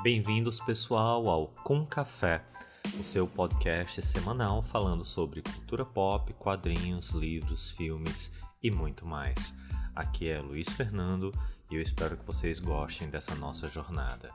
Bem-vindos, pessoal, ao Com Café, o seu podcast semanal falando sobre cultura pop, quadrinhos, livros, filmes e muito mais. Aqui é Luiz Fernando e eu espero que vocês gostem dessa nossa jornada.